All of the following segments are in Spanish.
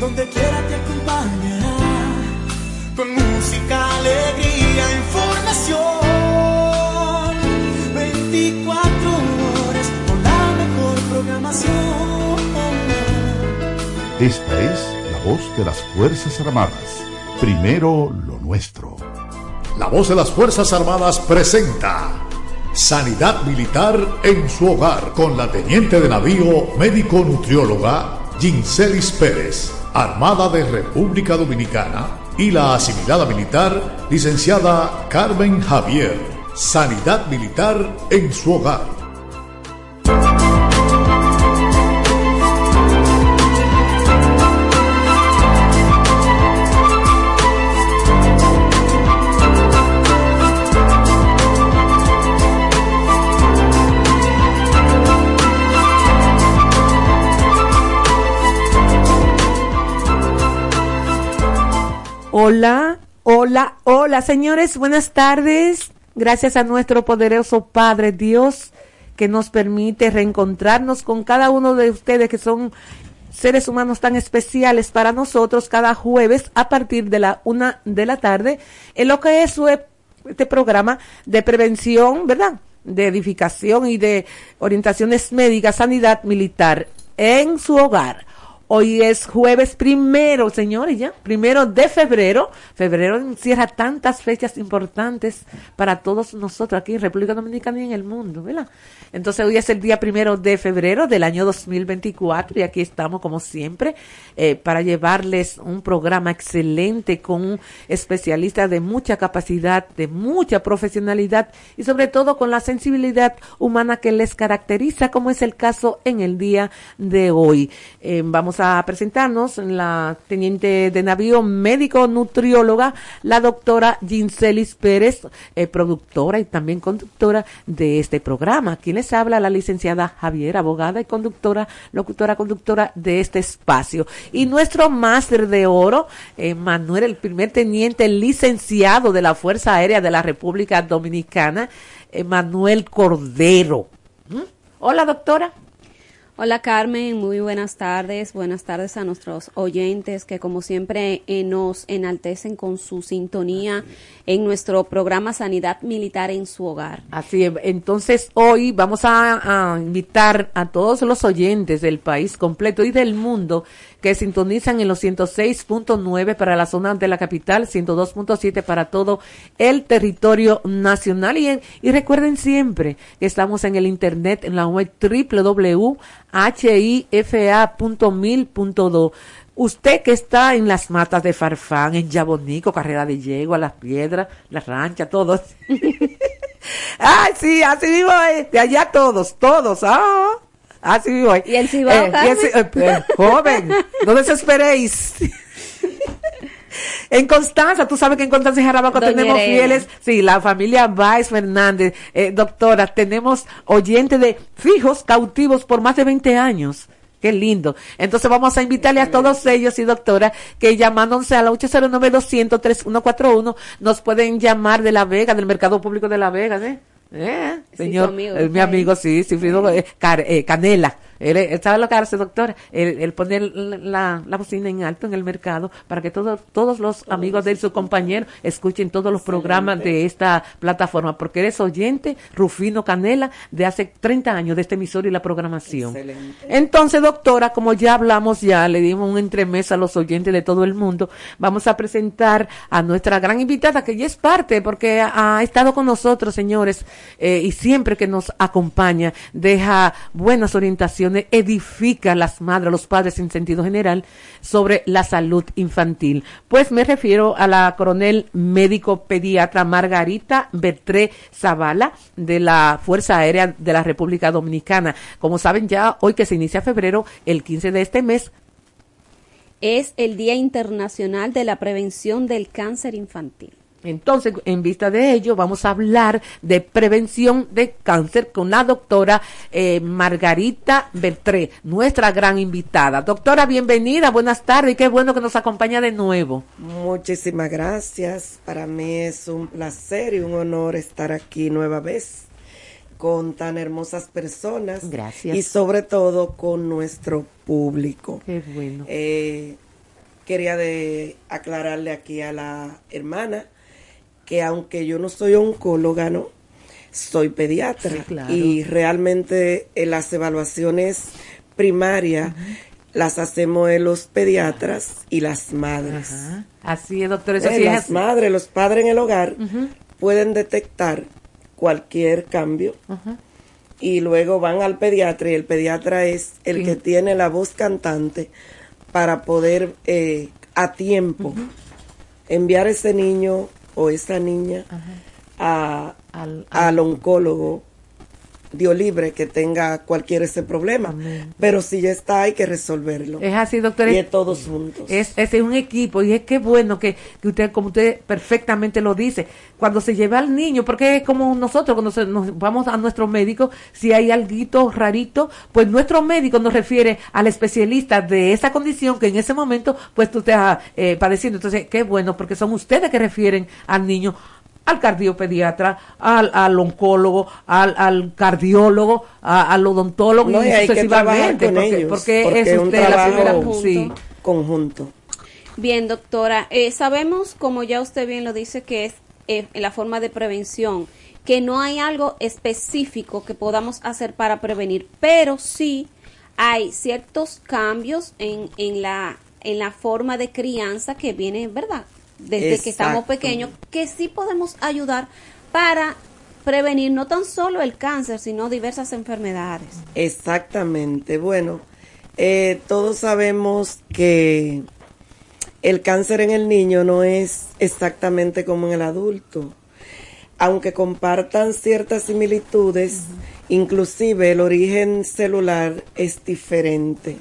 Donde quiera te acompañará. Con música, alegría, información. 24 horas con la mejor programación. Esta es la voz de las Fuerzas Armadas. Primero lo nuestro. La voz de las Fuerzas Armadas presenta Sanidad Militar en su hogar con la teniente de navío médico nutrióloga Ginselis Pérez, Armada de República Dominicana, y la asimilada militar licenciada Carmen Javier. Sanidad Militar en su hogar. Hola, hola, hola, señores, buenas tardes. Gracias a nuestro poderoso Padre Dios que nos permite reencontrarnos con cada uno de ustedes que son seres humanos tan especiales para nosotros cada jueves a partir de la una de la tarde en lo que es este programa de prevención, ¿verdad? De edificación y de orientaciones médicas, sanidad militar en su hogar. Hoy es jueves primero, señores, ya, primero de febrero. Febrero encierra tantas fechas importantes para todos nosotros aquí en República Dominicana y en el mundo, ¿verdad? Entonces hoy es el día primero de febrero del año 2024 y aquí estamos como siempre eh, para llevarles un programa excelente con un especialista de mucha capacidad, de mucha profesionalidad y sobre todo con la sensibilidad humana que les caracteriza, como es el caso en el día de hoy. Eh, vamos a presentarnos la teniente de navío médico nutrióloga, la doctora Ginselis Pérez, eh, productora y también conductora de este programa. Quien les habla, la licenciada Javier, abogada y conductora, locutora, conductora de este espacio. Y nuestro máster de oro, eh, Manuel, el primer teniente licenciado de la Fuerza Aérea de la República Dominicana, eh, Manuel Cordero. ¿Mm? Hola, doctora. Hola Carmen, muy buenas tardes. Buenas tardes a nuestros oyentes que como siempre eh, nos enaltecen con su sintonía en nuestro programa Sanidad Militar en su hogar. Así es. Entonces hoy vamos a, a invitar a todos los oyentes del país completo y del mundo que sintonizan en los 106.9 para la zona de la capital, 102.7 para todo el territorio nacional. Y, en- y recuerden siempre que estamos en el internet en la web www.hifa.mil.do. Usted que está en las matas de Farfán, en Yabonico, Carrera de Yegua, Las Piedras, La Rancha, todos. Ay, sí, así mismo es. De allá todos, todos. Ah, así mismo es. ¿Y el Cibao, Eh, y el Ci- eh, eh, joven, no desesperéis. En Constanza, tú sabes que en Constanza y Jarabaco Doña tenemos fieles, sí, la familia Baez Fernández, eh, doctora, tenemos oyentes de fijos cautivos por más de 20 años. Qué lindo. Entonces vamos a invitarle a todos ellos y doctora que llamándose a la 809-200-3141 nos pueden llamar de La Vega, del Mercado Público de La Vega, ¿eh? ¿Eh? Sí, Señor, amigo, eh, mi sí. amigo, sí, Cifrido eh, eh, Canela. Él, él sabe lo que hace, doctora. Él, él pone la, la bocina en alto en el mercado para que todos todos los amigos de él, sus compañeros, escuchen todos los programas de esta plataforma, porque eres oyente, Rufino Canela, de hace 30 años de este emisor y la programación. Entonces, doctora, como ya hablamos, ya le dimos un entremés a los oyentes de todo el mundo, vamos a presentar a nuestra gran invitada, que ya es parte, porque ha, ha estado con nosotros, señores, eh, y siempre que nos acompaña, deja buenas orientaciones, edifica a las madres, los padres en sentido general, sobre la salud infantil. Pues me refiero a la coronel médico pediatra Margarita Bertré Zavala, de la Fuerza Aérea de la República Dominicana. Como saben ya, hoy que se inicia febrero, el 15 de este mes, Es el Día Internacional de la Prevención del Cáncer Infantil. Entonces, en vista de ello, vamos a hablar de prevención de cáncer con la doctora eh, Margarita Bertré, nuestra gran invitada. Doctora, bienvenida, buenas tardes y qué bueno que nos acompaña de nuevo. Muchísimas gracias. Para mí es un placer y un honor estar aquí nueva vez con tan hermosas personas. Gracias. Y sobre todo con nuestro público. Qué bueno. Eh, quería de aclararle aquí a la hermana que aunque yo no soy oncóloga, ¿no? Soy pediatra Sí, claro. y realmente eh, las evaluaciones primarias las hacemos en los pediatras y las madres. Así es, doctor. Eso Eh, sí las madres, los padres en el hogar pueden detectar cualquier cambio y luego van al pediatra y el pediatra es el Sí. que tiene la voz cantante para poder eh, a tiempo enviar ese niño o esa niña a, Al- al oncólogo Dios libre que tenga cualquier ese problema Amén. pero si ya está hay que resolverlo Es así, doctor. y Es, es todos juntos es, es un equipo y es que bueno que, que usted, como usted perfectamente lo dice, cuando se lleva al niño, porque es como nosotros cuando se- nos vamos a nuestro médico, si hay algo rarito, pues nuestro médico nos refiere al especialista de esa condición que en ese momento pues tú estás eh, padeciendo. Entonces, qué bueno, porque son ustedes que refieren al niño al cardiopediatra, al, al oncólogo, al, al cardiólogo, a- al odontólogo No, y, y hay que sucesivamente, con porque, ellos, porque porque es usted la trabajo primera conjunto. sí. conjunto Bien, doctora, eh, sabemos, como ya usted bien lo dice, que es eh, la forma de prevención, que no hay algo específico que podamos hacer para prevenir, pero sí hay ciertos cambios en, en, la, en la forma de crianza que viene, ¿verdad? Desde que estamos pequeños, que sí podemos ayudar para prevenir no tan solo el cáncer, sino diversas enfermedades. Exactamente. Bueno, eh, todos sabemos que el cáncer en el niño no es exactamente como en el adulto. Aunque compartan ciertas similitudes, inclusive el origen celular es diferente.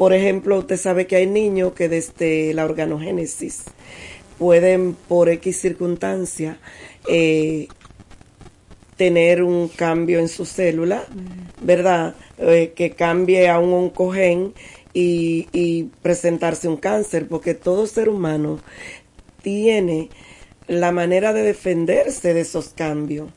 Por ejemplo, usted sabe que hay niños que desde la organogénesis pueden, por X circunstancia, eh, tener un cambio en su célula, ¿verdad? Eh, que cambie a un oncogen y, y presentarse un cáncer, porque todo ser humano tiene la manera de defenderse de esos cambios.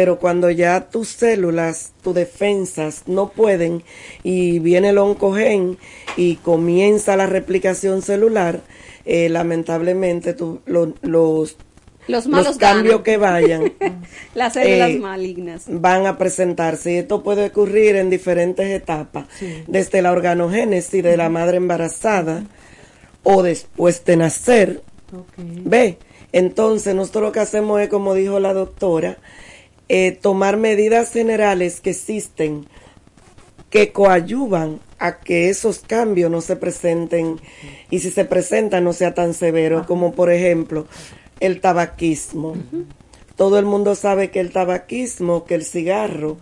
Pero cuando ya tus células, tus defensas no pueden y viene el oncogen y comienza la replicación celular, eh, lamentablemente lo- los, Los malos los cambios ganan. que vayan Las células eh, malignas. van a presentarse y esto puede ocurrir en diferentes etapas, desde la organogénesis de la madre embarazada o después de nacer, ve. Entonces nosotros lo que hacemos es, como dijo la doctora, eh, tomar medidas generales que existen que coadyuvan a que esos cambios no se presenten y si se presentan no sea tan severo como por ejemplo el tabaquismo. Todo el mundo sabe que el tabaquismo, que el cigarro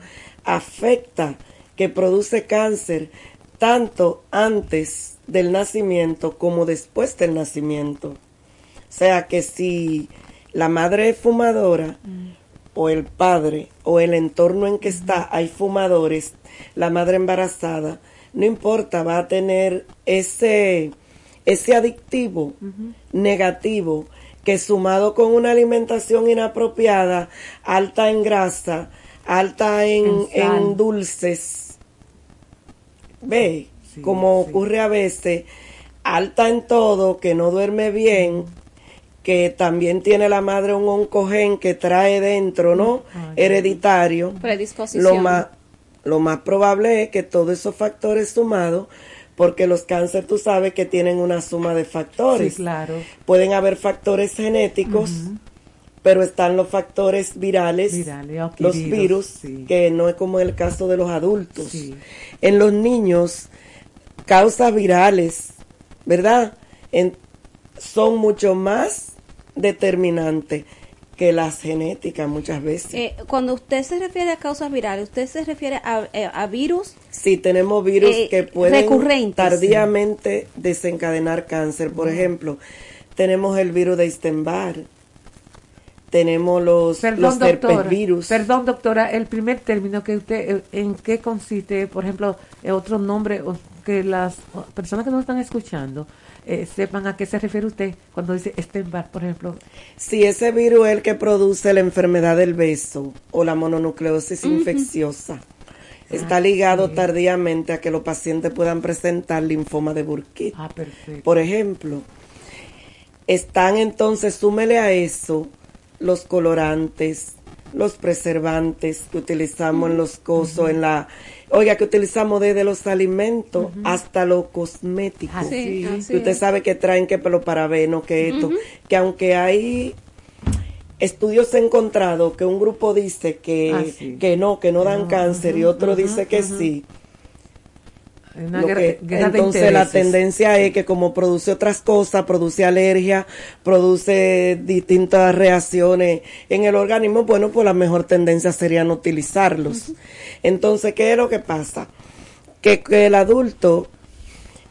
afecta, que produce cáncer tanto antes del nacimiento como después del nacimiento. O sea que si la madre es fumadora o el padre o el entorno en que está hay fumadores, la madre embarazada, no importa, va a tener ese, ese adictivo negativo que sumado con una alimentación inapropiada, alta en grasa, alta en, En sal. en dulces, ve, Sí, como sí. ocurre a veces, alta en todo, que no duerme bien, que también tiene la madre un oncogen que trae dentro, ¿no? Ay. Hereditario. Predisposición. Lo más, lo más probable es que todos esos factores sumados, porque los cánceres tú sabes que tienen una suma de factores. Sí, claro. Pueden haber factores genéticos, pero están los factores virales, Virales, los virus, sí. que no es como el caso de los adultos. Sí. En los niños, causas virales, ¿verdad? En- son mucho más determinantes que las genéticas muchas veces. Eh, cuando usted se refiere a causas virales, usted se refiere a, eh, a virus. Sí, tenemos virus Eh, que pueden recurrentes. tardíamente desencadenar cáncer. Por ejemplo, tenemos el virus de Epstein-Barr, tenemos los, Perdón, los doctora. herpesvirus. Perdón, doctora, el primer término que usted, ¿en qué consiste? Por ejemplo, otro nombre, que las personas que nos están escuchando eh, sepan a qué se refiere usted cuando dice Stenbar, por ejemplo. Si ese virus es el que produce la enfermedad del beso o la mononucleosis infecciosa. está ligado tardíamente a que los pacientes puedan presentar linfoma de Burkitt. Ah, perfecto. Por ejemplo, están entonces, súmele a eso los colorantes, los preservantes que utilizamos en los cosos, en la, oiga, que utilizamos desde los alimentos hasta los cosméticos. Así, así que usted es. sabe que traen que pelo parabeno, que esto, que aunque hay estudios encontrados que un grupo dice que, Ah, sí. que no, que no dan cáncer y otro dice que sí. Una que- entonces la tendencia es que como produce otras cosas, produce alergia, produce distintas reacciones en el organismo, bueno, pues la mejor tendencia sería no utilizarlos. Entonces, ¿qué es lo que pasa? Que, que el adulto,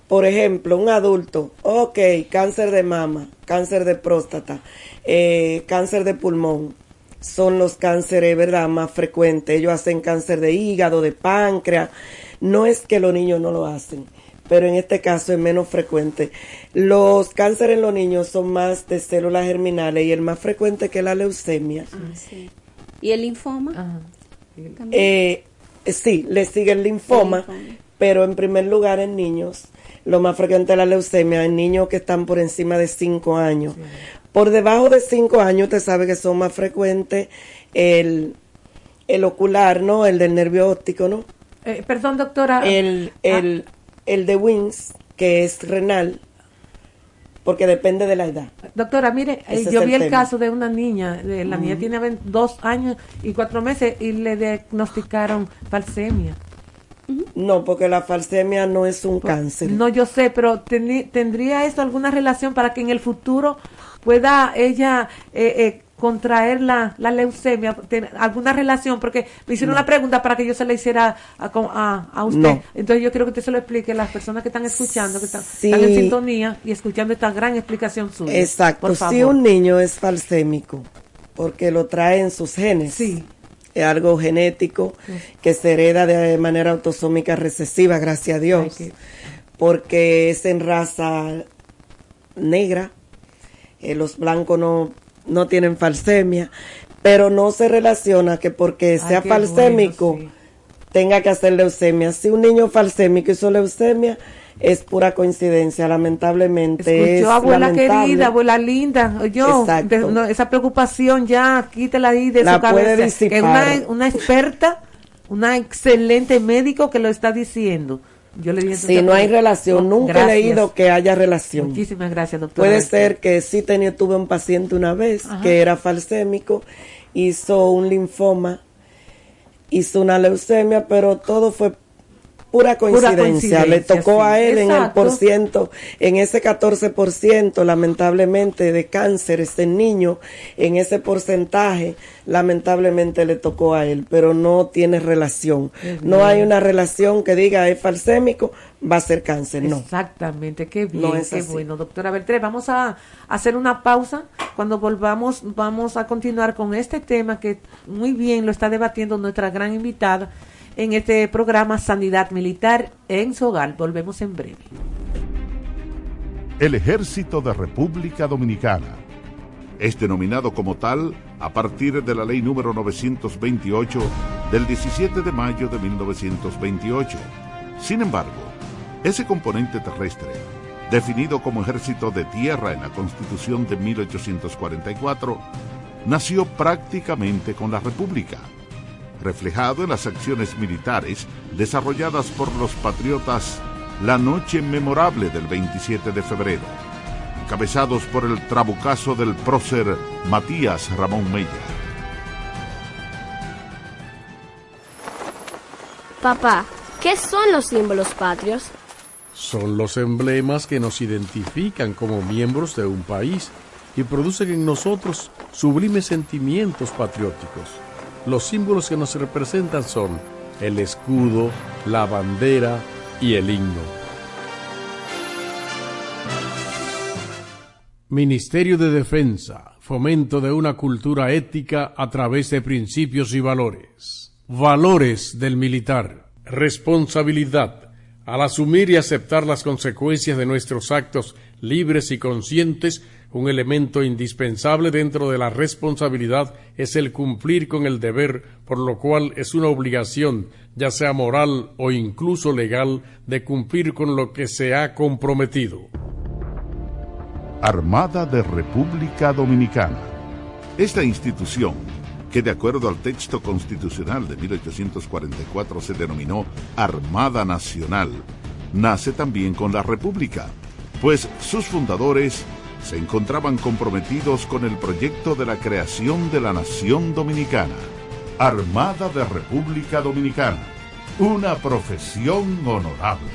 por ejemplo, un adulto, ok, cáncer de mama, cáncer de próstata, eh, cáncer de pulmón, son los cánceres, ¿verdad?, más frecuentes. Ellos hacen cáncer de hígado, de páncreas. No es que los niños no lo hacen, pero en este caso es menos frecuente. Los cánceres en los niños son más de células germinales y el más frecuente que es la leucemia. Ah, sí. ¿Y el linfoma? Ajá. También. Eh, sí, le sigue el linfoma, El linfoma. pero en primer lugar en niños. Lo más frecuente es la leucemia en niños que están por encima de 5 años. Por debajo de 5 años, usted sabe que son más frecuentes el, el ocular, ¿no? El del nervio óptico, ¿no? Eh, perdón, doctora. El, Ah, el, el de Wings, que es renal, porque depende de la edad. Doctora, mire, eh, Ese yo vi el caso de una niña, de, la niña tiene dos años y cuatro meses y le diagnosticaron falsemia. No, porque la falsemia no es un cáncer. No, yo sé, pero ¿tendría esto alguna relación para que en el futuro pueda ella eh, eh, contraer la, la leucemia? ¿Ten- ¿Alguna relación? Porque me hicieron una pregunta para que yo se la hiciera a, a- a usted. No. Entonces yo quiero que usted se lo explique a las personas que están escuchando, que están, Sí. están en sintonía y escuchando esta gran explicación suya. Exacto. Por favor. Si un niño es falsémico, porque lo trae en sus genes, Sí. es algo genético que se hereda de manera autosómica recesiva, gracias a Dios, Ay, porque es en raza negra, eh, los blancos no, no tienen falsemia, pero no se relaciona que porque sea falsémico bueno, sí. tenga que hacer leucemia. Si un niño falsémico hizo leucemia, es pura coincidencia, lamentablemente. Escuchó, es abuela lamentable. querida, abuela linda, yo, Exacto. de- no, esa preocupación ya, quítela ahí de La su cabeza. puede es una, una experta, una excelente médico que lo está diciendo. Yo le dije Si no hay relación, nunca Gracias. he leído que haya relación. Muchísimas gracias, doctora. Puede ser que sí tenía, tuve un paciente una vez Ajá. que era falsémico, hizo un linfoma, hizo una leucemia, pero todo fue pura coincidencia. coincidencia, Le tocó a él en el por ciento, en ese 14%, lamentablemente, de cánceres en niños, en ese porcentaje, lamentablemente le tocó a él, pero no tiene relación. No hay una relación que diga es falsémico, va a ser cáncer, no. Exactamente, qué bien, No es qué así. bueno, doctora Beltré. Vamos a hacer una pausa. Cuando volvamos, vamos a continuar con este tema que muy bien lo está debatiendo nuestra gran invitada en este programa Sanidad Militar en su hogar. Volvemos en breve. El Ejército de República Dominicana. Es denominado como tal a partir de la ley número 928 del 17 de mayo de 1928. Sin embargo, ese componente terrestre, definido como ejército de tierra en la Constitución de 1844, nació prácticamente con la República, reflejado en las acciones militares desarrolladas por los patriotas la noche memorable del 27 de febrero, encabezados por el trabucazo del prócer Matías Ramón Mella. Papá, ¿qué son los símbolos patrios? Son los emblemas que nos identifican como miembros de un país y producen en nosotros sublimes sentimientos patrióticos. Los símbolos que nos representan son el escudo, la bandera y el himno. Ministerio de Defensa, fomento de una cultura ética a través de principios y valores. Valores del militar, responsabilidad, Al asumir y aceptar las consecuencias de nuestros actos libres y conscientes, un elemento indispensable dentro de la responsabilidad es el cumplir con el deber, por lo cual es una obligación, ya sea moral o incluso legal, de cumplir con lo que se ha comprometido. Armada de República Dominicana. Esta institución, que de acuerdo al texto constitucional de 1844 se denominó Armada Nacional, nace también con la República, pues sus fundadores se encontraban comprometidos con el proyecto de la creación de la nación dominicana. Armada de República Dominicana, una profesión honorable.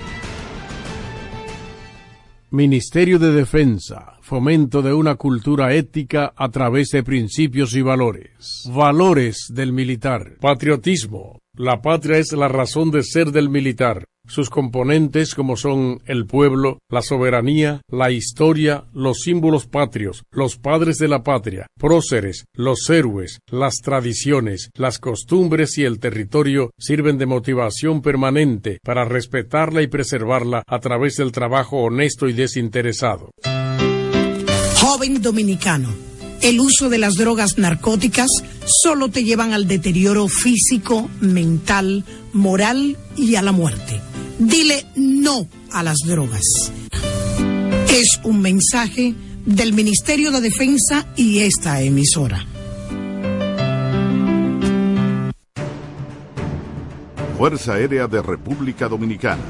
Ministerio de Defensa, fomento de una cultura ética a través de principios y valores. Valores del militar. Patriotismo. La patria es la razón de ser del militar sus componentes como son el pueblo, la soberanía, la historia, los símbolos patrios, los padres de la patria, próceres, los héroes, las tradiciones, las costumbres y el territorio sirven de motivación permanente para respetarla y preservarla a través del trabajo honesto y desinteresado. Joven dominicano, el uso de las drogas narcóticas solo te llevan al deterioro físico, mental, moral y a la muerte. Dile no a las drogas. Es un mensaje del Ministerio de Defensa y esta emisora. Fuerza Aérea de República Dominicana.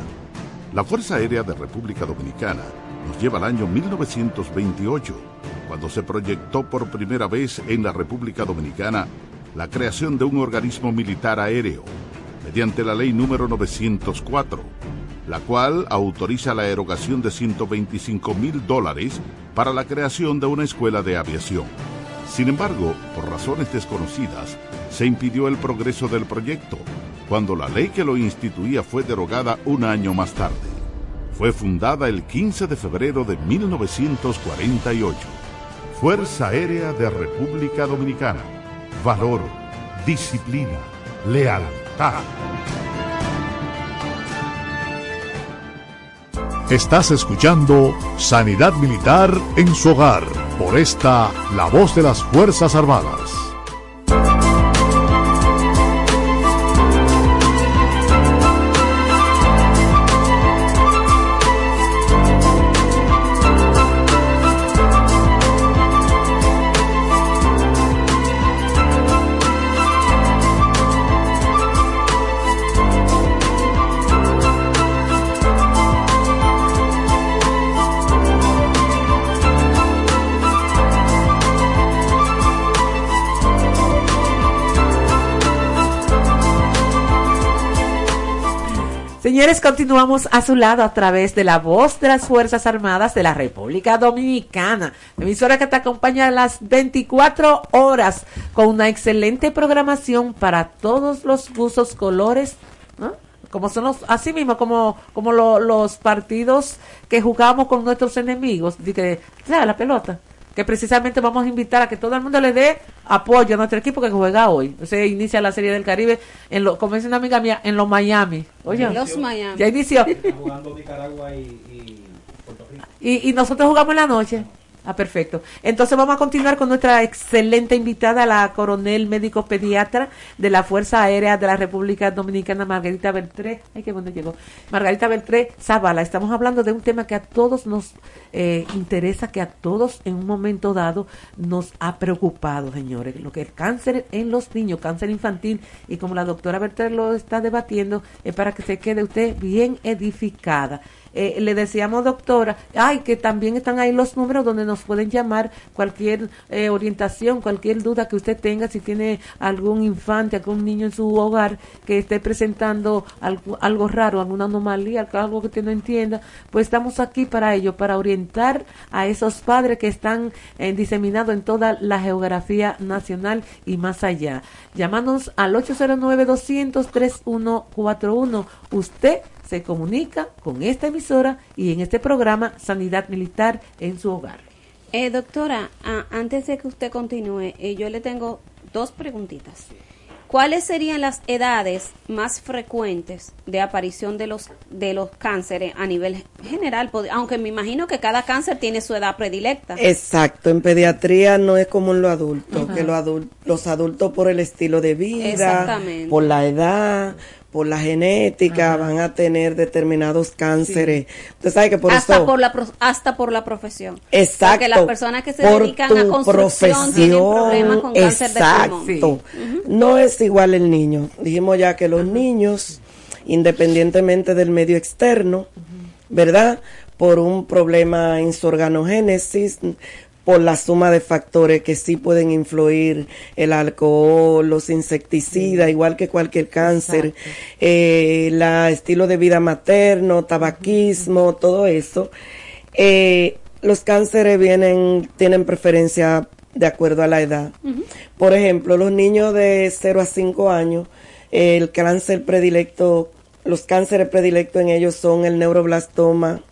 La Fuerza Aérea de República Dominicana nos lleva al año 1928, cuando se proyectó por primera vez en la República Dominicana la creación de un organismo militar aéreo mediante la ley número 904, la cual autoriza la erogación de 125 mil dólares para la creación de una escuela de aviación. Sin embargo, por razones desconocidas, se impidió el progreso del proyecto, cuando la ley que lo instituía fue derogada un año más tarde. Fue fundada el 15 de febrero de 1948. Fuerza Aérea de República Dominicana. Valor, disciplina, lealtad Estás escuchando Sanidad Militar en su hogar por esta La Voz de las Fuerzas Armadas. Señores, continuamos a su lado a través de la voz de las Fuerzas Armadas de la República Dominicana, emisora que te acompaña a las 24 horas con una excelente programación para todos los gustos, colores, como son los, así mismo como, como los partidos que jugamos con nuestros enemigos, de que, la pelota que precisamente vamos a invitar a que todo el mundo le dé apoyo a nuestro equipo que juega hoy. Se inicia la Serie del Caribe, en lo, como dice una amiga mía, en los Miami. Oye, los Miami. Ya inició. y, y nosotros jugamos en la noche. Ah, perfecto. Entonces vamos a continuar con nuestra excelente invitada, la coronel médico pediatra de la Fuerza Aérea de la República Dominicana, Margarita Beltré. Ay, qué bueno llegó. Margarita Beltré Zavala. Estamos hablando de un tema que a todos nos eh, interesa, que a todos en un momento dado nos ha preocupado, señores. Lo que es cáncer en los niños, cáncer infantil. Y como la doctora Beltré lo está debatiendo, es para que se quede usted bien edificada. Eh, le decíamos, doctora, ay, que también están ahí los números donde nos pueden llamar cualquier eh, orientación, cualquier duda que usted tenga, si tiene algún infante, algún niño en su hogar que esté presentando algo, algo raro, alguna anomalía, algo que usted no entienda, pues estamos aquí para ello, para orientar a esos padres que están eh, diseminados en toda la geografía nacional y más allá. Llámanos al 809-200-3141. Usted se comunica con esta emisora y en este programa Sanidad Militar en su hogar. Eh, doctora, antes de que usted continúe, eh, yo le tengo dos preguntitas. ¿cuáles serían las edades más frecuentes de aparición de los de los cánceres a nivel general? Aunque me imagino que cada cáncer tiene su edad predilecta. Exacto, en pediatría no es como en los adultos, que los, adul- los adultos por el estilo de vida, por la edad, por la genética, van a tener determinados cánceres. Usted sabe que por hasta eso... por la pro- hasta por la profesión. Exacto. Porque las personas que se dedican a construcción tienen problemas con cáncer de pulmón. Exacto. No es igual el niño. Dijimos ya que los niños, independientemente del medio externo, ¿verdad? Por un problema en su organogénesis, por la suma de factores que sí pueden influir el alcohol, los insecticidas, igual que cualquier cáncer, eh, la estilo de vida materno, tabaquismo, todo eso. Eh, los cánceres vienen, tienen preferencia de acuerdo a la edad. Por ejemplo, los niños de 0 a 5 años, el cáncer predilecto, los cánceres predilectos en ellos son el neuroblastoma,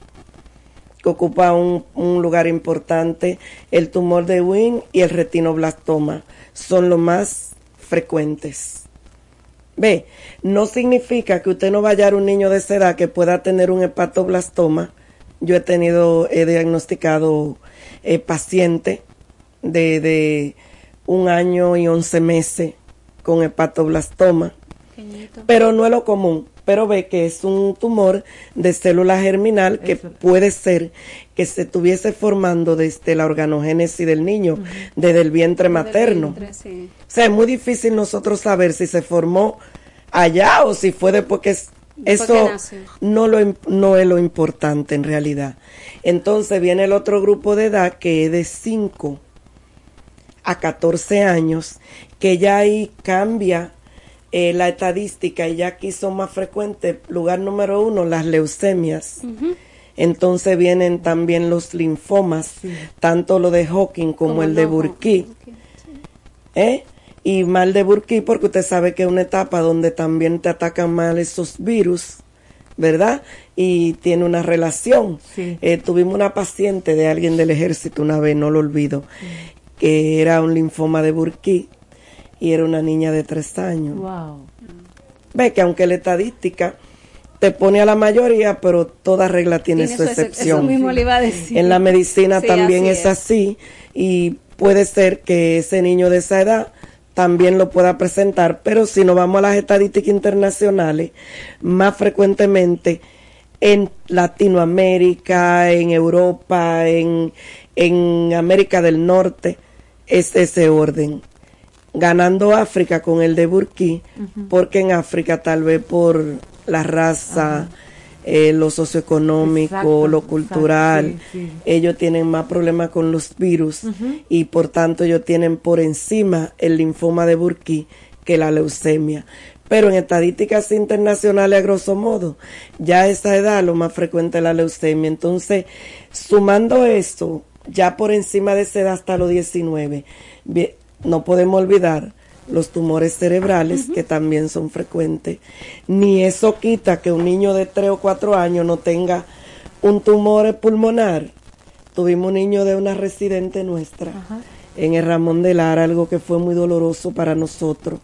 que ocupa un, un lugar importante, el tumor de Wing y el retinoblastoma son los más frecuentes. Ve, no significa que usted no vaya a un niño de esa edad que pueda tener un hepatoblastoma. Yo he tenido, he diagnosticado eh, pacientes de, de un año y once meses con hepatoblastoma, pero no es lo común. Pero ve que es un tumor de célula germinal que puede ser que se estuviese formando desde la organogénesis del niño, desde el vientre materno. Vientre, sí. O sea, es muy difícil nosotros saber si se formó allá o si fue después que eso no lo no es lo importante en realidad. Entonces viene el otro grupo de edad que es de 5 a 14 años, que ya ahí cambia eh, la estadística y ya aquí son más frecuentes. Lugar número uno, las leucemias. Entonces vienen también los linfomas, tanto lo de Hawking como, Como el de ojo. Burkitt. ¿eh? Y mal de Burkitt porque usted sabe que es una etapa donde también te atacan mal esos virus, ¿verdad? Y tiene una relación. Sí. Eh, tuvimos una paciente de alguien del ejército una vez, no lo olvido, que era un linfoma de Burkitt y era una niña de tres años. Wow. Ve que aunque la estadística te pone a la mayoría, pero toda regla tiene, Tiene su su excep- excepción. eso mismo le iba a decir. En la medicina Sí, también así es es. así y puede ser que ese niño de esa edad también lo pueda presentar, pero si nos vamos a las estadísticas internacionales, más frecuentemente en Latinoamérica, en Europa, en, en América del Norte, es ese orden. Ganando África con el de Burkí, porque en África tal vez por la raza, eh, lo socioeconómico, Exacto, lo exacto, cultural, sí, sí. ellos tienen más problemas con los virus y por tanto ellos tienen por encima el linfoma de Burkitt que la leucemia. Pero en estadísticas internacionales, a grosso modo, ya a esa edad lo más frecuente es la leucemia. Entonces, sumando esto, ya por encima de esa edad hasta los 19, bien, no podemos olvidar los tumores cerebrales que también son frecuentes. Ni eso quita que un niño de 3 o 4 años no tenga un tumor pulmonar. Tuvimos un niño de una residente nuestra en el Ramón de Lara, algo que fue muy doloroso para nosotros,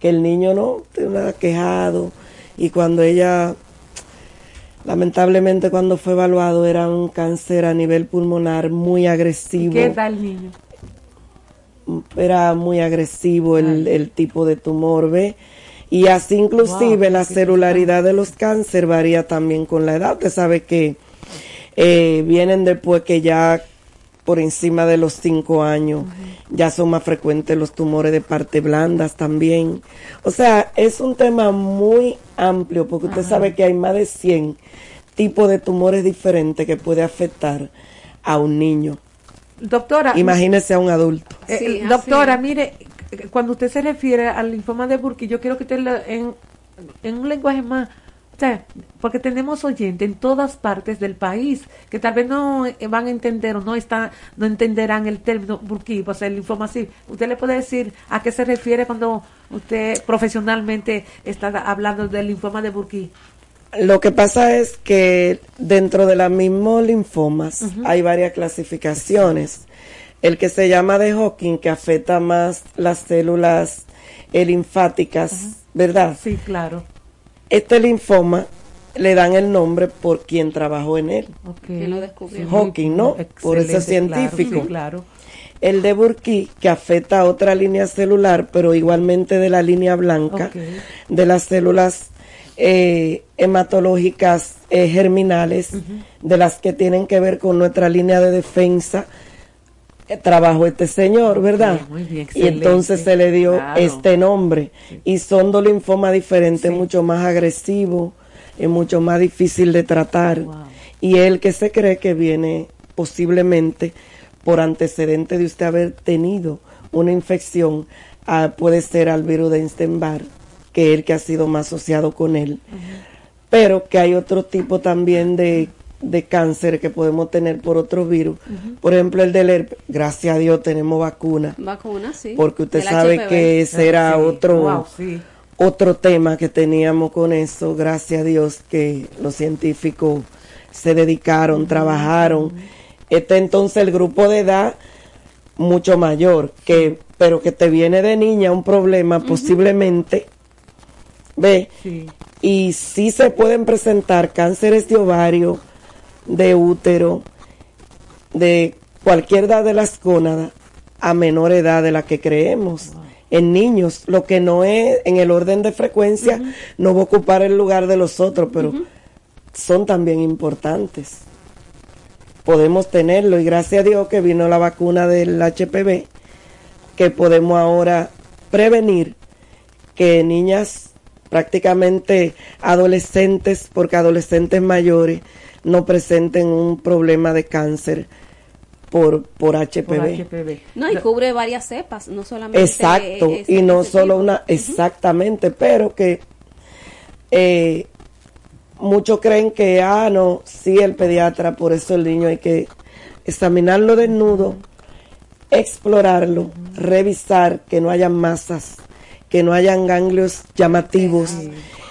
que el niño no tenía quejado y cuando ella lamentablemente cuando fue evaluado era un cáncer a nivel pulmonar muy agresivo ¿Qué tal niño? Era muy agresivo el, el tipo de tumor, ¿ve? Y así inclusive Wow, la celularidad de los cánceres varía también con la edad. Usted sabe que eh, vienen después que ya por encima de los cinco años ya son más frecuentes los tumores de parte blandas también. O sea, es un tema muy amplio porque usted sabe que hay más de 100 tipos de tumores diferentes que puede afectar a un niño. Doctora, Imagínese a un adulto. Eh, Sí, eh, doctora, es. mire, cuando usted se refiere al linfoma de Burkitt, yo quiero que usted lo- en, en un lenguaje más, o sea, porque tenemos oyentes en todas partes del país que tal vez no eh, van a entender o no está, no entenderán el término Burkitt, o sea, el linfoma así. ¿Usted le puede decir a qué se refiere cuando usted profesionalmente está hablando del linfoma de Burkitt? Lo que pasa es que dentro de los mismos linfomas hay varias clasificaciones. El que se llama de Hawking, que afecta más las células eh, linfáticas, ¿verdad? Sí, claro. Este linfoma le dan el nombre por quien trabajó en él. Que lo descubrió. Hawking, ¿no? por ese Excelente, claro, científico. sí, claro. El de Burkitt, que afecta a otra línea celular, pero igualmente de la línea blanca, de las células eh, hematológicas eh, germinales, de las que tienen que ver con nuestra línea de defensa. eh, trabajó este señor, ¿verdad? muy bien, y entonces se le dio Claro. este nombre. Y son dos linfomas diferentes, mucho más agresivo y mucho más difícil de tratar. Y él que se cree que viene posiblemente por antecedente de usted haber tenido una infección, ah, puede ser al virus de Epstein-Barr, que es el que ha sido más asociado con él. Pero que hay otro tipo también de, de cáncer que podemos tener por otro virus. Por ejemplo, el del herpes. Gracias a Dios tenemos vacuna. Vacuna, sí. Porque usted sabe HPV. que ese era Ah, sí. otro, Wow, sí. otro tema que teníamos con eso. Gracias a Dios que los científicos se dedicaron, trabajaron. Este entonces el grupo de edad mucho mayor, que pero que te viene de niña un problema posiblemente, ve, Sí. y sí se pueden presentar cánceres de ovario, de útero, de cualquier edad de las gónadas a menor edad de la que creemos. En niños, lo que no es en el orden de frecuencia, no va a ocupar el lugar de los otros, pero son también importantes. Podemos tenerlo y gracias a Dios que vino la vacuna del HPV, que podemos ahora prevenir que niñas prácticamente adolescentes, porque adolescentes mayores no presenten un problema de cáncer por, por HPV. Por HPV. No, y cubre varias cepas, no solamente. Exacto, eh, y no solo tipo. una, exactamente, pero que eh, muchos creen que, ah, no, sí, el pediatra, por eso el niño hay que examinarlo desnudo, explorarlo, revisar que no haya masas, que no hayan ganglios llamativos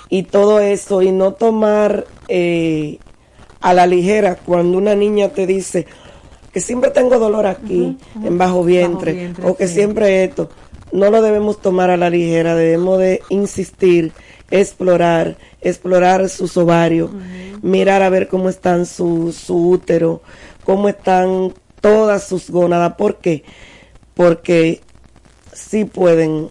y todo eso, y no tomar eh, a la ligera cuando una niña te dice que siempre tengo dolor aquí, en bajo vientre, vientre, o que sí. siempre esto, no lo debemos tomar a la ligera, debemos de insistir, explorar, explorar sus ovarios, mirar a ver cómo están su, su útero, cómo están todas sus gónadas, ¿por qué? Porque sí pueden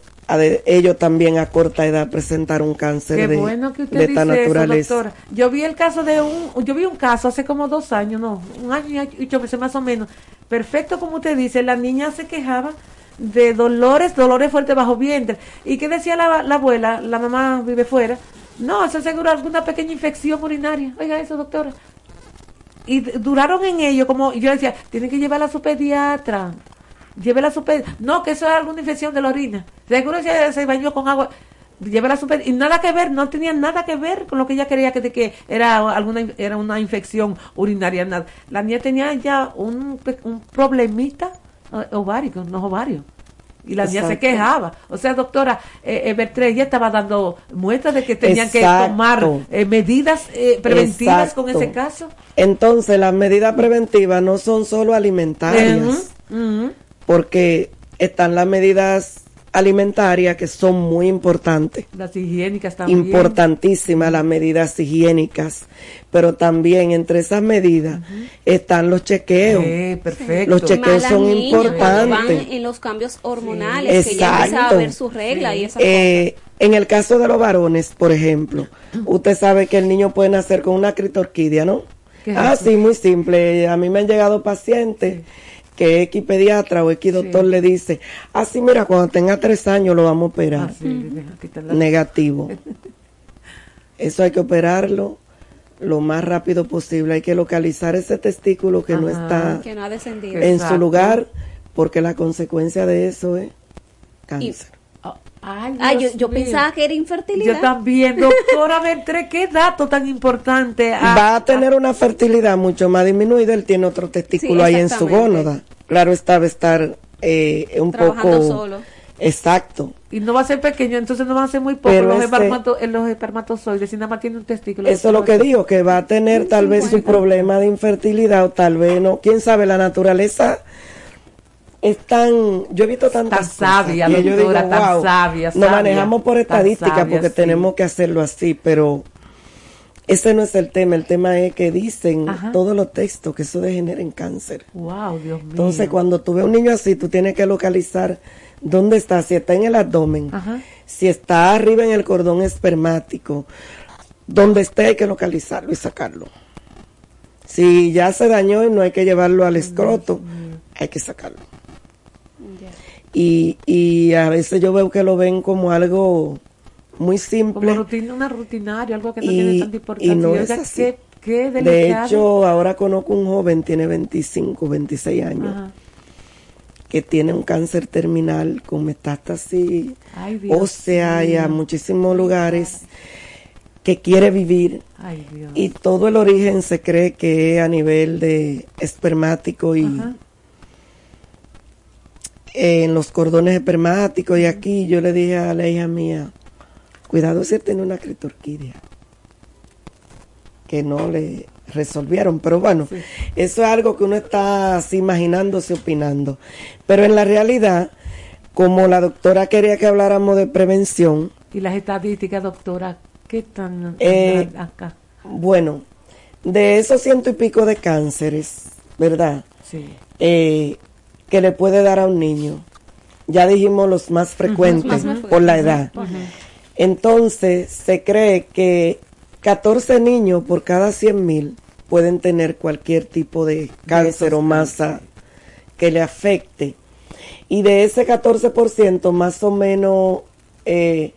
ellos también a corta edad presentar un cáncer Qué de, bueno que usted de dice esta eso, naturaleza. doctora. Yo vi el caso de un, yo vi un caso hace como dos años, no, un año y ocho meses más o menos. Perfecto, como usted dice, la niña se quejaba de dolores, dolores fuertes bajo vientre. ¿Y qué decía la, la abuela? La mamá vive fuera. No, eso seguro alguna pequeña infección urinaria. Oiga eso, doctora. Y duraron en ello, como yo decía, tiene que llevarla a su pediatra. Llévela a su pediatra. No, que eso es alguna infección de la orina. Seguro se, se bañó con agua. Llévela a su pediatra. Y nada que ver, no tenía nada que ver con lo que ella creía que, que era alguna era una infección urinaria. Nada. La niña tenía ya un, un problemita eh, ovárico, no ovario. Y la niña se quejaba. O sea, doctora, eh, eh, Bertré, ella estaba dando muestras de que tenían que tomar eh, medidas eh, preventivas con ese caso. Entonces, las medidas preventivas no son solo alimentarias, ujú. Porque están las medidas alimentarias que son muy importantes, Las higiénicas también. importantísimas las medidas higiénicas, pero también entre esas medidas están los chequeos. Eh, perfecto. Los chequeos son niñas cuando van importantes. en los cambios hormonales, que ya empieza a ver su regla y esas Eh, en el caso de los varones, por ejemplo, usted sabe que el niño puede nacer con una critorquidia, ¿no? ¿Qué es Ah, sí, muy simple. A mí me han llegado pacientes que X pediatra o X doctor le dice, ah, sí, mira, cuando tenga tres años lo vamos a operar. Ah, sí. Negativo. Eso hay que operarlo lo más rápido posible. Hay que localizar ese testículo que no está que no ha descendido. en Exacto. su lugar, porque la consecuencia de eso es cáncer. Ay, Ah, yo, Dios yo mío. pensaba que era infertilidad. Yo también, doctora Bertré, qué dato tan importante. Ah, va a tener una fertilidad mucho más disminuida, él tiene otro testículo Sí, ahí en su gónada. Claro está, va a estar eh, un Trabajando poco... solo. Exacto. y no va a ser pequeño, entonces no van a ser muy Pero los, este- espermato- eh, los espermatozoides, si nada más tiene un testículo. Eso es lo que digo, que va a tener tal vez su problema de infertilidad o tal vez no. Quién sabe, la naturaleza es tan, yo he visto tantas Tan sabia, cosas, digo, tan wow, sabia, nos sabia, manejamos por estadística sabia, porque sí. tenemos que hacerlo así, pero ese no es el tema, el tema es que dicen Ajá. todos los textos que eso degenera en cáncer. Wow, Dios mío. Entonces, cuando tú ves un niño así, tú tienes que localizar dónde está, si está en el abdomen, Ajá. si está arriba en el cordón espermático, donde esté hay que localizarlo y sacarlo. Si ya se dañó y no hay que llevarlo al escroto, hay que sacarlo. Y, y a veces yo veo que lo ven como algo muy simple. Como rutina, una rutinaria, algo que no Y- tiene tanta y importancia. no Oiga, es así. Qué, qué De hecho, ahora conozco un joven, tiene 25, 26 años, Ajá. que tiene un cáncer terminal con metástasis Ay, Dios ósea y a muchísimos lugares, que quiere vivir. Ay, Dios. Y todo el origen se cree que es a nivel de espermático y Ajá. En los cordones espermáticos. Y aquí yo le dije a la hija mía, cuidado si él tiene una critorquidia. Que no le resolvieron. Pero bueno, eso es algo que uno está así imaginándose, opinando. Pero en la realidad, como la doctora quería que habláramos de prevención, Y las estadísticas, doctora, ¿qué tan Eh, acá? Bueno, de esos ciento y pico de cánceres, ¿verdad? Sí. Eh, que le puede dar a un niño. Ya dijimos los más frecuentes por la edad. Entonces, se cree que 14 niños por cada 100 mil pueden tener cualquier tipo de cáncer o masa que le afecte. Y de ese 14%, más o menos eh,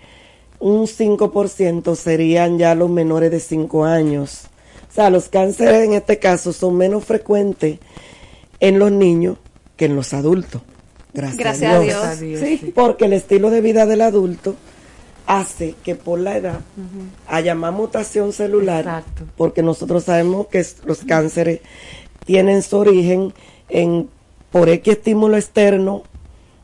un 5% serían ya los menores de 5 años. O sea, los cánceres en este caso son menos frecuentes en los niños que en los adultos. Gracias, Gracias a Dios. A Sí, sí. porque el estilo de vida del adulto hace que por la edad haya más mutación celular, Exacto. porque nosotros sabemos que los cánceres tienen su origen en por X estímulo externo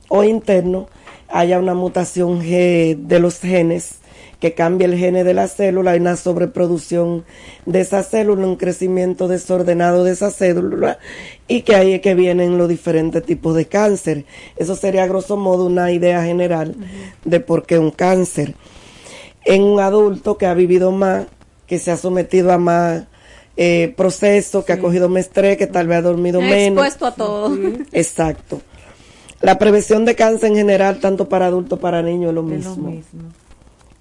o interno, haya una mutación de los genes que cambia el gene de la célula, hay una sobreproducción de esa célula, un crecimiento desordenado de esa célula y que ahí es que vienen los diferentes tipos de cáncer. Eso sería a grosso modo una idea general de por qué un cáncer. En un adulto que ha vivido más, que se ha sometido a más eh, procesos, que ha cogido más estrés, que tal vez ha dormido menos. Expuesto a todo. Exacto. La prevención de cáncer en general, tanto para adultos para niños, es lo Es mismo. lo mismo.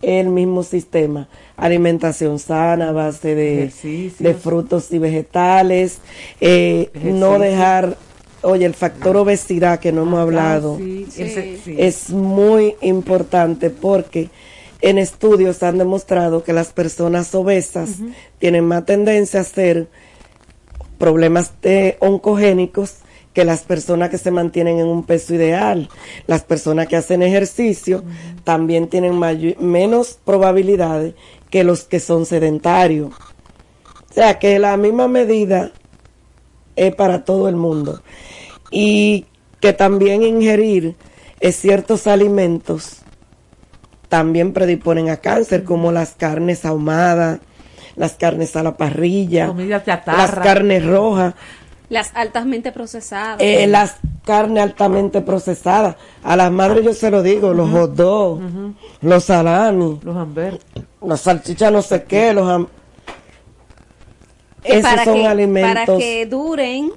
El mismo sistema. Alimentación sana, base de, de frutos y vegetales. eh, no dejar, oye, el factor obesidad que no hemos hablado Ah, sí, Sí. ese- sí. es muy importante porque en estudios han demostrado que las personas obesas tienen más tendencia a hacer problemas de oncogénicos que las personas que se mantienen en un peso ideal. Las personas que hacen ejercicio también tienen menos probabilidades que los que son sedentarios. O sea que la misma medida es para todo el mundo. Y que también ingerir ciertos alimentos también predisponen a cáncer, como las carnes ahumadas, las carnes a la parrilla, las carnes rojas, Las altamente procesadas. eh, las carnes altamente procesadas. A las madres yo se lo digo, los hot dogs, los salami, Los hamburgues. las salchichas no sé qué, los ham- Que Esos para son que, alimentos. Para que duren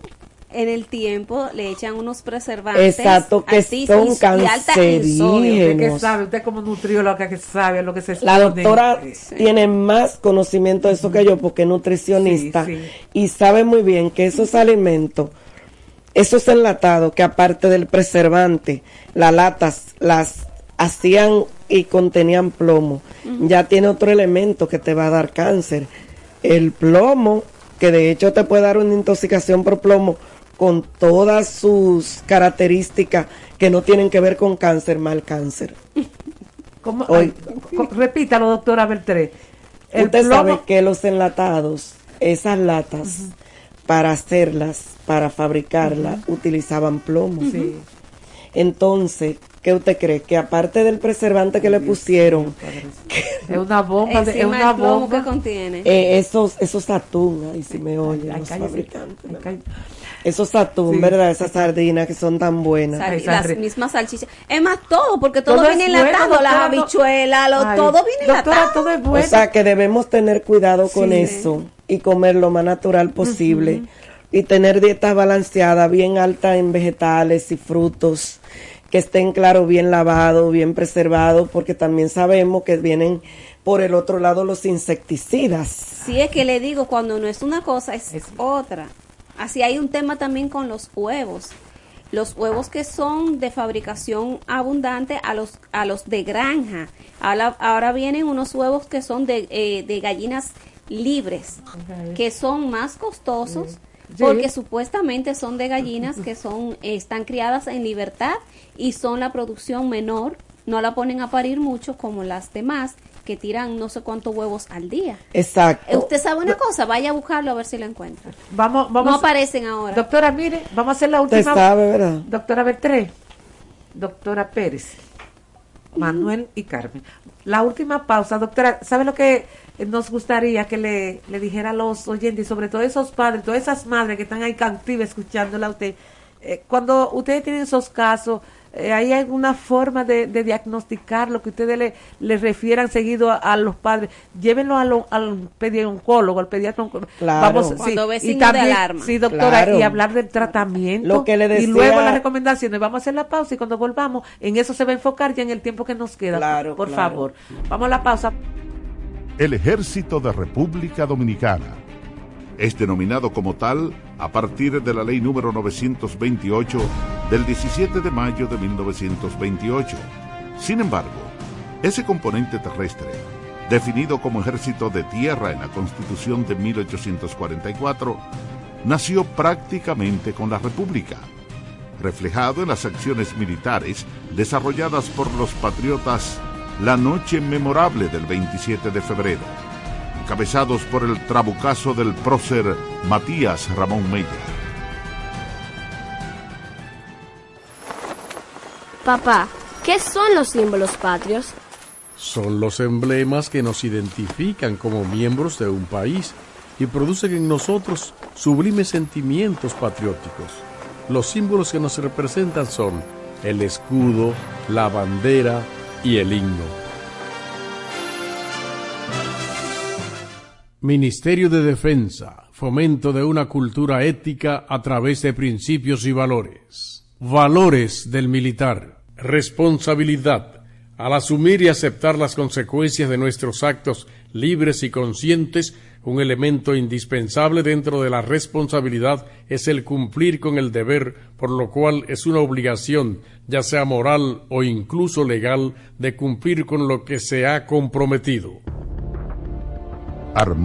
en el tiempo, le echan unos preservantes. Exacto, que son cancerígenos. ¿Usted qué sabe? Usted como nutrióloga que sabe lo que se La doctora tiene más conocimiento de eso que yo porque es nutricionista Sí, sí. y sabe muy bien que esos alimentos, esos enlatados que aparte del preservante, las latas las hacían y contenían plomo, ya tiene otro elemento que te va a dar cáncer. El plomo, que de hecho te puede dar una intoxicación por plomo con todas sus características que no tienen que ver con cáncer, mal cáncer. ¿Cómo? Hoy- repítalo, doctora Beltré. El Usted plomo- sabe que los enlatados, esas latas, para hacerlas, para fabricarlas, utilizaban plomo. Sí. Entonces, ¿qué usted cree? Que aparte del preservante que le pusieron, Es una bomba, de- es una el plomo bomba. que contiene. eh, esos, esos atún, ahí si me oyen los cállese. fabricantes. Esos atún, Sí. ¿verdad? Esas sardinas que son tan buenas. Sal- Ay, las mismas salchichas. Es más, todo, porque todo, Todo viene es bueno, enlatado, las habichuelas, lo- todo viene Doctora, enlatado. todo es O bueno. sea que debemos tener cuidado con Sí. eso y comer lo más natural posible y tener dietas balanceadas, bien altas en vegetales y frutos, que estén, claro, bien lavados, bien preservados, porque también sabemos que vienen por el otro lado los insecticidas. Sí, es que le digo, cuando no es una cosa, es, otra. Así hay un tema también con los huevos. Los huevos que son de fabricación abundante a los, a los de granja. Ahora, ahora vienen unos huevos que son de, eh, de gallinas libres, que son más costosos. Sí. Porque supuestamente son de gallinas que son eh, están criadas en libertad y son la producción menor, no la ponen a parir mucho como las demás que tiran no sé cuántos huevos al día. Exacto. Eh, Usted sabe una cosa, vaya a buscarlo a ver si lo encuentra. Vamos, vamos. No aparecen ahora. Doctora, mire, vamos a hacer la Usted última. sabe, ¿verdad? Doctora Bertré, doctora Pérez, Manuel y Carmen. La última pausa, doctora, ¿sabe lo que nos gustaría que le, le dijera a los oyentes y sobre todo esos padres, todas esas madres que están ahí cautivas escuchándola a usted? Eh, cuando ustedes tienen esos casos, ¿hay alguna forma de, de diagnosticar lo que ustedes le, le refieran seguido a, a los padres? Llévenlo a lo- al pediatrólogo, al pediatra. oncólogo. Claro. Cuando ve y signos de también- alarma. Sí, doctora, Claro. y hablar del tratamiento. Lo que le Y decía- luego las recomendaciones. Vamos a hacer la pausa y cuando volvamos, en eso se va a enfocar ya en el tiempo que nos queda. Claro, por claro. favor. Vamos a la pausa. El Ejército de República Dominicana es denominado como tal a partir de la ley número 928 del 17 de mayo de 1928. Sin embargo, ese componente terrestre, definido como ejército de tierra en la Constitución de 1844, nació prácticamente con la República, reflejado en las acciones militares desarrolladas por los patriotas la noche memorable del 27 de febrero encabezados por el trabucazo del prócer Matías Ramón Mella. Papá, ¿qué son los símbolos patrios? Son los emblemas que nos identifican como miembros de un país y producen en nosotros sublimes sentimientos patrióticos. Los símbolos que nos representan son el escudo, la bandera y el himno. Ministerio de Defensa, fomento de una cultura ética a través de principios y valores. Valores del militar. Responsabilidad. Al asumir y aceptar las consecuencias de nuestros actos libres y conscientes, un elemento indispensable dentro de la responsabilidad es el cumplir con el deber, por lo cual es una obligación, ya sea moral o incluso legal, de cumplir con lo que se ha comprometido. Armado